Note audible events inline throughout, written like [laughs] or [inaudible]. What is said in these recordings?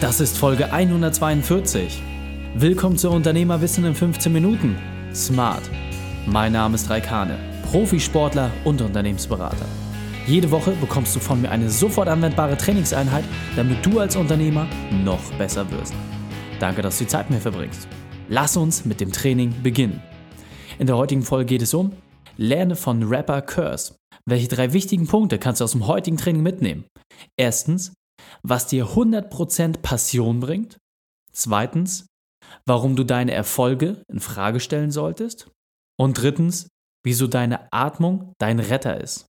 Das ist Folge 142. Willkommen zu Unternehmerwissen in 15 Minuten. Smart. Mein Name ist Raikane, Profisportler und Unternehmensberater. Jede Woche bekommst du von mir eine sofort anwendbare Trainingseinheit, damit du als Unternehmer noch besser wirst. Danke, dass du die Zeit mit mir verbringst. Lass uns mit dem Training beginnen. In der heutigen Folge geht es um Lerne von Rapper Curse. Welche drei wichtigen Punkte kannst du aus dem heutigen Training mitnehmen? Erstens, was dir 100% Passion bringt. Zweitens, warum du deine Erfolge in Frage stellen solltest. Und drittens, wieso deine Atmung dein Retter ist.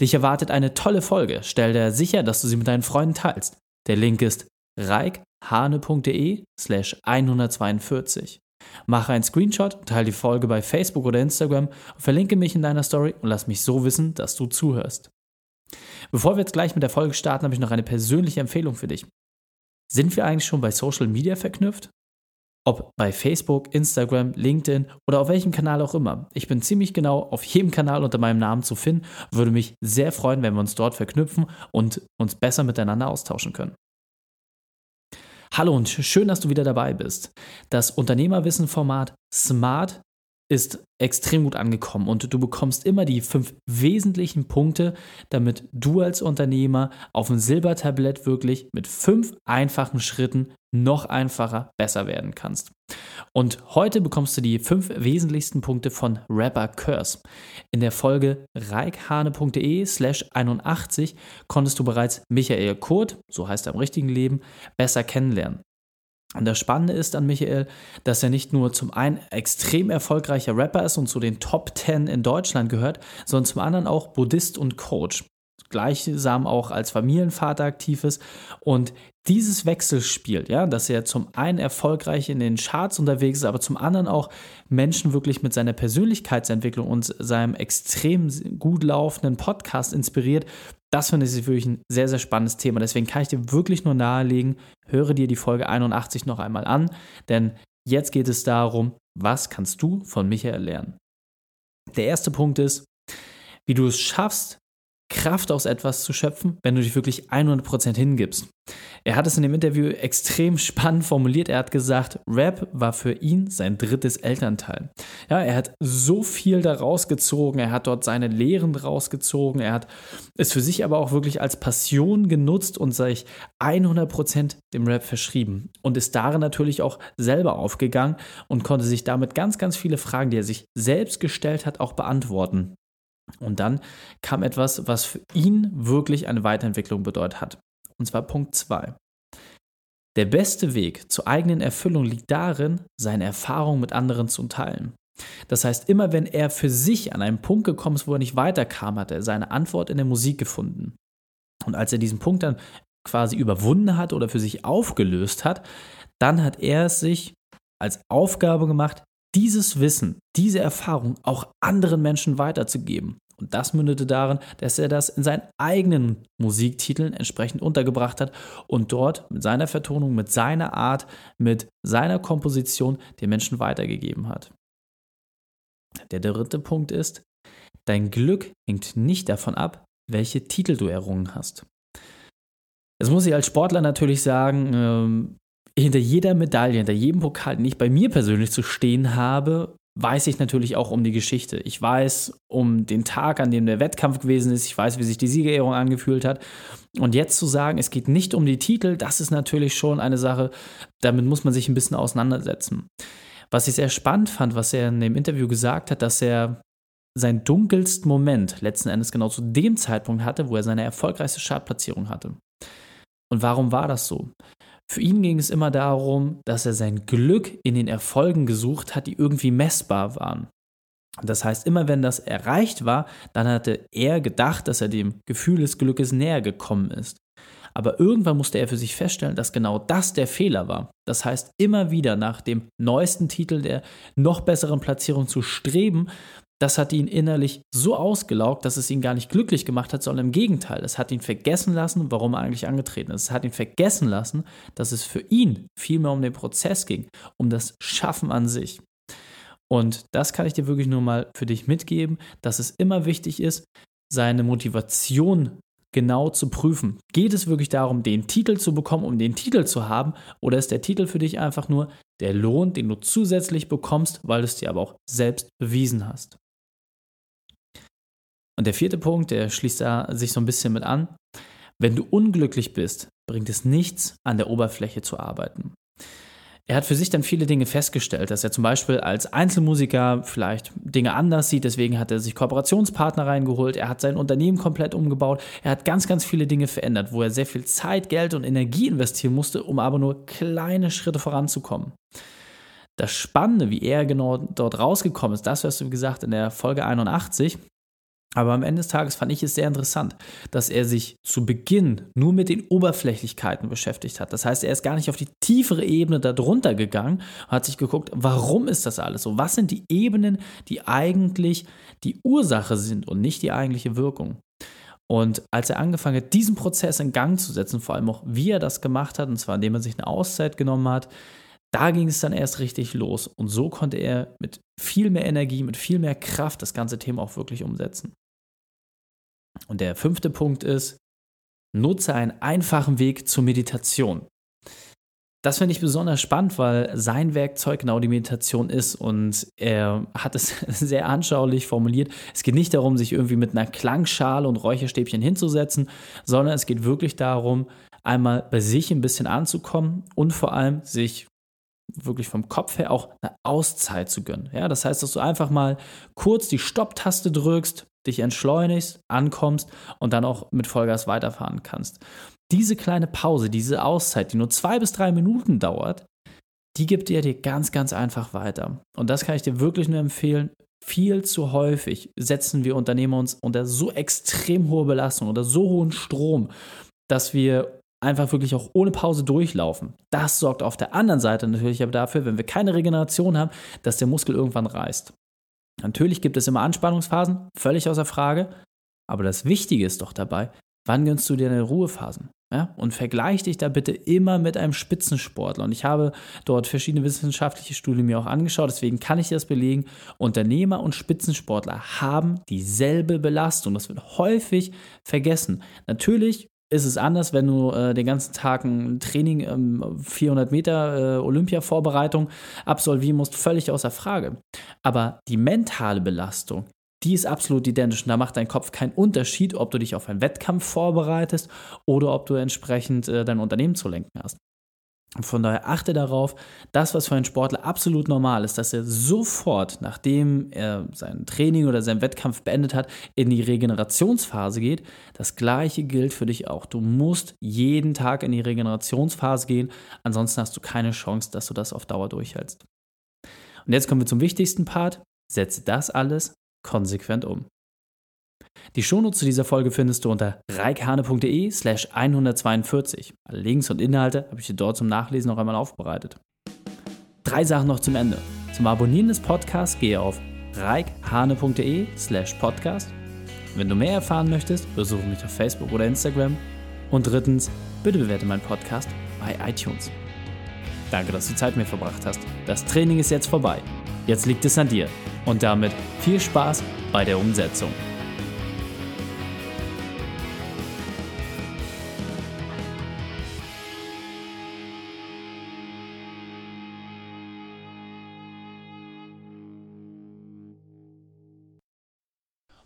Dich erwartet eine tolle Folge. Stell dir sicher, dass du sie mit deinen Freunden teilst. Der Link ist reikhane.de slash 142. Mache einen Screenshot, teile die Folge bei Facebook oder Instagram verlinke mich in deiner Story und lass mich so wissen, dass du zuhörst. Bevor wir jetzt gleich mit der Folge starten, habe ich noch eine persönliche Empfehlung für dich. Sind wir eigentlich schon bei Social Media verknüpft? Ob bei Facebook, Instagram, LinkedIn oder auf welchem Kanal auch immer. Ich bin ziemlich genau auf jedem Kanal unter meinem Namen zu finden. Würde mich sehr freuen, wenn wir uns dort verknüpfen und uns besser miteinander austauschen können. Hallo und schön, dass du wieder dabei bist. Das Unternehmerwissen-Format Smart ist extrem gut angekommen und du bekommst immer die fünf wesentlichen Punkte, damit du als Unternehmer auf dem Silbertablett wirklich mit fünf einfachen Schritten noch einfacher besser werden kannst. Und heute bekommst du die fünf wesentlichsten Punkte von Rapper Curse. In der Folge reikhane.de slash 81 konntest du bereits Michael Kurt, so heißt er im richtigen Leben, besser kennenlernen. Und das Spannende ist an Michael, dass er nicht nur zum einen extrem erfolgreicher Rapper ist und zu den Top 10 in Deutschland gehört, sondern zum anderen auch Buddhist und Coach. Gleichsam auch als Familienvater aktiv ist und dieses Wechselspiel, ja, dass er zum einen erfolgreich in den Charts unterwegs ist, aber zum anderen auch Menschen wirklich mit seiner Persönlichkeitsentwicklung und seinem extrem gut laufenden Podcast inspiriert, das finde ich wirklich ein sehr, sehr spannendes Thema. Deswegen kann ich dir wirklich nur nahelegen, höre dir die Folge 81 noch einmal an, denn jetzt geht es darum, was kannst du von Michael lernen. Der erste Punkt ist, wie du es schaffst, Kraft aus etwas zu schöpfen, wenn du dich wirklich 100% hingibst. Er hat es in dem Interview extrem spannend formuliert. Er hat gesagt, Rap war für ihn sein drittes Elternteil. Ja, er hat so viel daraus gezogen, er hat dort seine Lehren rausgezogen, er hat es für sich aber auch wirklich als Passion genutzt und sich 100% dem Rap verschrieben und ist darin natürlich auch selber aufgegangen und konnte sich damit ganz, ganz viele Fragen, die er sich selbst gestellt hat, auch beantworten. Und dann kam etwas, was für ihn wirklich eine Weiterentwicklung bedeutet hat. Und zwar Punkt 2. Der beste Weg zur eigenen Erfüllung liegt darin, seine Erfahrungen mit anderen zu teilen. Das heißt, immer wenn er für sich an einen Punkt gekommen ist, wo er nicht weiterkam, hat er seine Antwort in der Musik gefunden. Und als er diesen Punkt dann quasi überwunden hat oder für sich aufgelöst hat, dann hat er es sich als Aufgabe gemacht, dieses Wissen, diese Erfahrung auch anderen Menschen weiterzugeben. Und das mündete darin, dass er das in seinen eigenen Musiktiteln entsprechend untergebracht hat und dort mit seiner Vertonung, mit seiner Art, mit seiner Komposition den Menschen weitergegeben hat. Der dritte Punkt ist, dein Glück hängt nicht davon ab, welche Titel du errungen hast. Das muss ich als Sportler natürlich sagen, ähm, hinter jeder Medaille, hinter jedem Pokal, den ich bei mir persönlich zu stehen habe, weiß ich natürlich auch um die Geschichte. Ich weiß um den Tag, an dem der Wettkampf gewesen ist. Ich weiß, wie sich die Siegerehrung angefühlt hat. Und jetzt zu sagen, es geht nicht um die Titel, das ist natürlich schon eine Sache, damit muss man sich ein bisschen auseinandersetzen. Was ich sehr spannend fand, was er in dem Interview gesagt hat, dass er seinen dunkelsten Moment letzten Endes genau zu dem Zeitpunkt hatte, wo er seine erfolgreichste Chartplatzierung hatte. Und warum war das so? Für ihn ging es immer darum, dass er sein Glück in den Erfolgen gesucht hat, die irgendwie messbar waren. Das heißt, immer wenn das erreicht war, dann hatte er gedacht, dass er dem Gefühl des Glückes näher gekommen ist. Aber irgendwann musste er für sich feststellen, dass genau das der Fehler war. Das heißt, immer wieder nach dem neuesten Titel der noch besseren Platzierung zu streben, das hat ihn innerlich so ausgelaugt, dass es ihn gar nicht glücklich gemacht hat, sondern im Gegenteil. Es hat ihn vergessen lassen, warum er eigentlich angetreten ist. Es hat ihn vergessen lassen, dass es für ihn vielmehr um den Prozess ging, um das Schaffen an sich. Und das kann ich dir wirklich nur mal für dich mitgeben, dass es immer wichtig ist, seine Motivation genau zu prüfen. Geht es wirklich darum, den Titel zu bekommen, um den Titel zu haben, oder ist der Titel für dich einfach nur der Lohn, den du zusätzlich bekommst, weil du es dir aber auch selbst bewiesen hast? Und der vierte Punkt, der schließt da sich so ein bisschen mit an. Wenn du unglücklich bist, bringt es nichts, an der Oberfläche zu arbeiten. Er hat für sich dann viele Dinge festgestellt, dass er zum Beispiel als Einzelmusiker vielleicht Dinge anders sieht, deswegen hat er sich Kooperationspartner reingeholt, er hat sein Unternehmen komplett umgebaut, er hat ganz, ganz viele Dinge verändert, wo er sehr viel Zeit, Geld und Energie investieren musste, um aber nur kleine Schritte voranzukommen. Das Spannende, wie er genau dort rausgekommen ist, das hörst du, gesagt, in der Folge 81. Aber am Ende des Tages fand ich es sehr interessant, dass er sich zu Beginn nur mit den Oberflächlichkeiten beschäftigt hat. Das heißt, er ist gar nicht auf die tiefere Ebene darunter gegangen hat sich geguckt, warum ist das alles so? Was sind die Ebenen, die eigentlich die Ursache sind und nicht die eigentliche Wirkung? Und als er angefangen hat, diesen Prozess in Gang zu setzen, vor allem auch wie er das gemacht hat, und zwar indem er sich eine Auszeit genommen hat, da ging es dann erst richtig los. Und so konnte er mit viel mehr Energie, mit viel mehr Kraft das ganze Thema auch wirklich umsetzen. Und der fünfte Punkt ist, nutze einen einfachen Weg zur Meditation. Das finde ich besonders spannend, weil sein Werkzeug genau die Meditation ist und er hat es [laughs] sehr anschaulich formuliert. Es geht nicht darum, sich irgendwie mit einer Klangschale und Räucherstäbchen hinzusetzen, sondern es geht wirklich darum, einmal bei sich ein bisschen anzukommen und vor allem sich wirklich vom Kopf her auch eine Auszeit zu gönnen. Ja, das heißt, dass du einfach mal kurz die Stopptaste drückst, dich entschleunigst, ankommst und dann auch mit Vollgas weiterfahren kannst. Diese kleine Pause, diese Auszeit, die nur zwei bis drei Minuten dauert, die gibt dir dir ganz, ganz einfach weiter. Und das kann ich dir wirklich nur empfehlen. Viel zu häufig setzen wir Unternehmer uns unter so extrem hohe Belastung oder so hohen Strom, dass wir einfach wirklich auch ohne Pause durchlaufen. Das sorgt auf der anderen Seite natürlich aber dafür, wenn wir keine Regeneration haben, dass der Muskel irgendwann reißt. Natürlich gibt es immer Anspannungsphasen, völlig außer Frage, aber das Wichtige ist doch dabei, wann gönnst du dir deine Ruhephasen? Ja? Und vergleich dich da bitte immer mit einem Spitzensportler. Und ich habe dort verschiedene wissenschaftliche Studien mir auch angeschaut, deswegen kann ich das belegen. Unternehmer und Spitzensportler haben dieselbe Belastung. Das wird häufig vergessen. Natürlich ist es anders, wenn du äh, den ganzen Tag ein Training, ähm, 400 Meter äh, Olympia-Vorbereitung absolvieren musst, völlig außer Frage. Aber die mentale Belastung, die ist absolut identisch. Und da macht dein Kopf keinen Unterschied, ob du dich auf einen Wettkampf vorbereitest oder ob du entsprechend äh, dein Unternehmen zu lenken hast. Von daher achte darauf, das, was für einen Sportler absolut normal ist, dass er sofort, nachdem er sein Training oder seinen Wettkampf beendet hat, in die Regenerationsphase geht. Das gleiche gilt für dich auch. Du musst jeden Tag in die Regenerationsphase gehen, ansonsten hast du keine Chance, dass du das auf Dauer durchhältst. Und jetzt kommen wir zum wichtigsten Part. Setze das alles konsequent um. Die Shownotes zu dieser Folge findest du unter reikhane.de slash 142. Alle Links und Inhalte habe ich dir dort zum Nachlesen noch einmal aufbereitet. Drei Sachen noch zum Ende. Zum Abonnieren des Podcasts gehe auf reikhane.de slash podcast. Wenn du mehr erfahren möchtest, besuche mich auf Facebook oder Instagram. Und drittens, bitte bewerte meinen Podcast bei iTunes. Danke, dass du Zeit mit mir verbracht hast. Das Training ist jetzt vorbei. Jetzt liegt es an dir. Und damit viel Spaß bei der Umsetzung.